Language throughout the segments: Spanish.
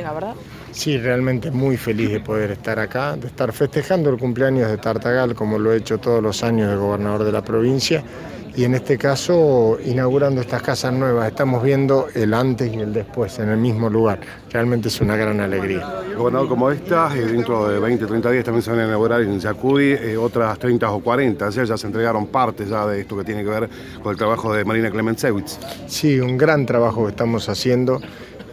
entrega, ¿verdad? Sí, realmente muy feliz de poder estar acá, de estar festejando el cumpleaños de Tartagal como lo he hecho todos los años de gobernador de la provincia y en este caso inaugurando estas casas nuevas. Estamos viendo el antes y el después en el mismo lugar. Realmente es una gran alegría. Gobernador, como esta, eh, dentro de 20, 30 días también se van a inaugurar en Yacuy eh, otras 30 o 40. O sea, ya se entregaron partes ya de esto que tiene que ver con el trabajo de Marina Clementsewitz. Sí, un gran trabajo que estamos haciendo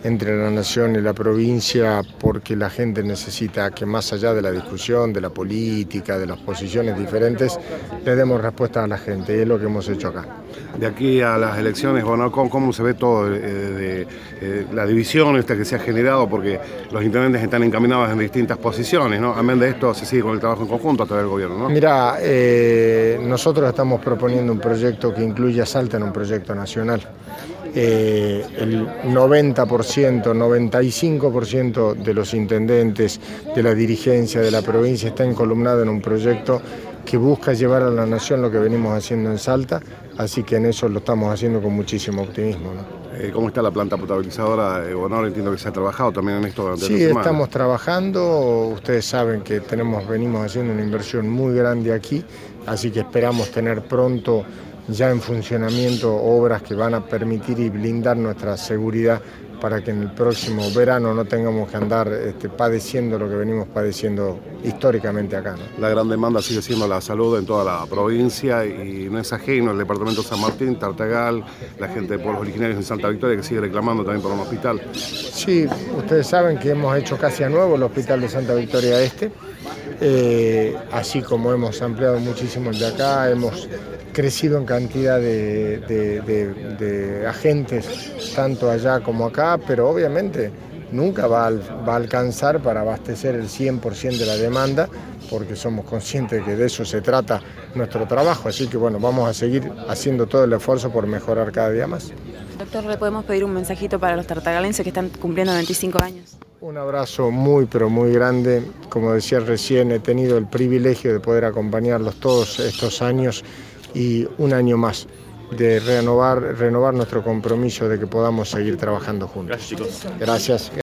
entre la nación y la provincia porque la gente necesita que más allá de la discusión, de la política, de las posiciones diferentes, le demos respuesta a la gente y es lo que hemos hecho acá. De aquí a las elecciones, bueno, ¿cómo, cómo se ve todo eh, de, eh, la división esta que se ha generado? Porque los intendentes están encaminados en distintas posiciones, ¿no? Amén de esto, se sigue con el trabajo en conjunto a través del gobierno, ¿no? Mira, eh, nosotros estamos proponiendo un proyecto que incluya Salta en un proyecto nacional. El 90%, 95% de los intendentes, de la dirigencia de la provincia está encolumnado en un proyecto que busca llevar a la nación lo que venimos haciendo en Salta, así que en eso lo estamos haciendo con muchísimo optimismo. Eh, ¿Cómo está la planta potabilizadora? Eh, bueno, entiendo que se ha trabajado también en esto durante Sí, estamos trabajando, ustedes saben que tenemos, venimos haciendo una inversión muy grande aquí, así que esperamos tener pronto ya en funcionamiento obras que van a permitir y blindar nuestra seguridad para que en el próximo verano no tengamos que andar este, padeciendo lo que venimos padeciendo históricamente acá. La gran demanda sigue siendo la salud en toda la provincia y no es ajeno el departamento de San Martín, Tartagal, la gente de pueblos originarios en Santa Victoria que sigue reclamando también por un hospital. Sí, ustedes saben que hemos hecho casi a nuevo el hospital de Santa Victoria Este, eh, así como hemos ampliado muchísimo el de acá, hemos crecido en cantidad de, agentes, tanto allá como acá, pero obviamente nunca va a, alcanzar para abastecer el 100% de la demanda, porque somos conscientes que de eso se trata nuestro trabajo, así que bueno, vamos a seguir haciendo todo el esfuerzo por mejorar cada día más. Doctor, ¿le podemos pedir un mensajito para los tartagalenses que están cumpliendo 25 años? Un abrazo muy, pero muy grande. Como decía recién, he tenido el privilegio de poder acompañarlos todos estos años y un año más de renovar, renovar nuestro compromiso de que podamos seguir trabajando juntos. Gracias, chicos. Gracias.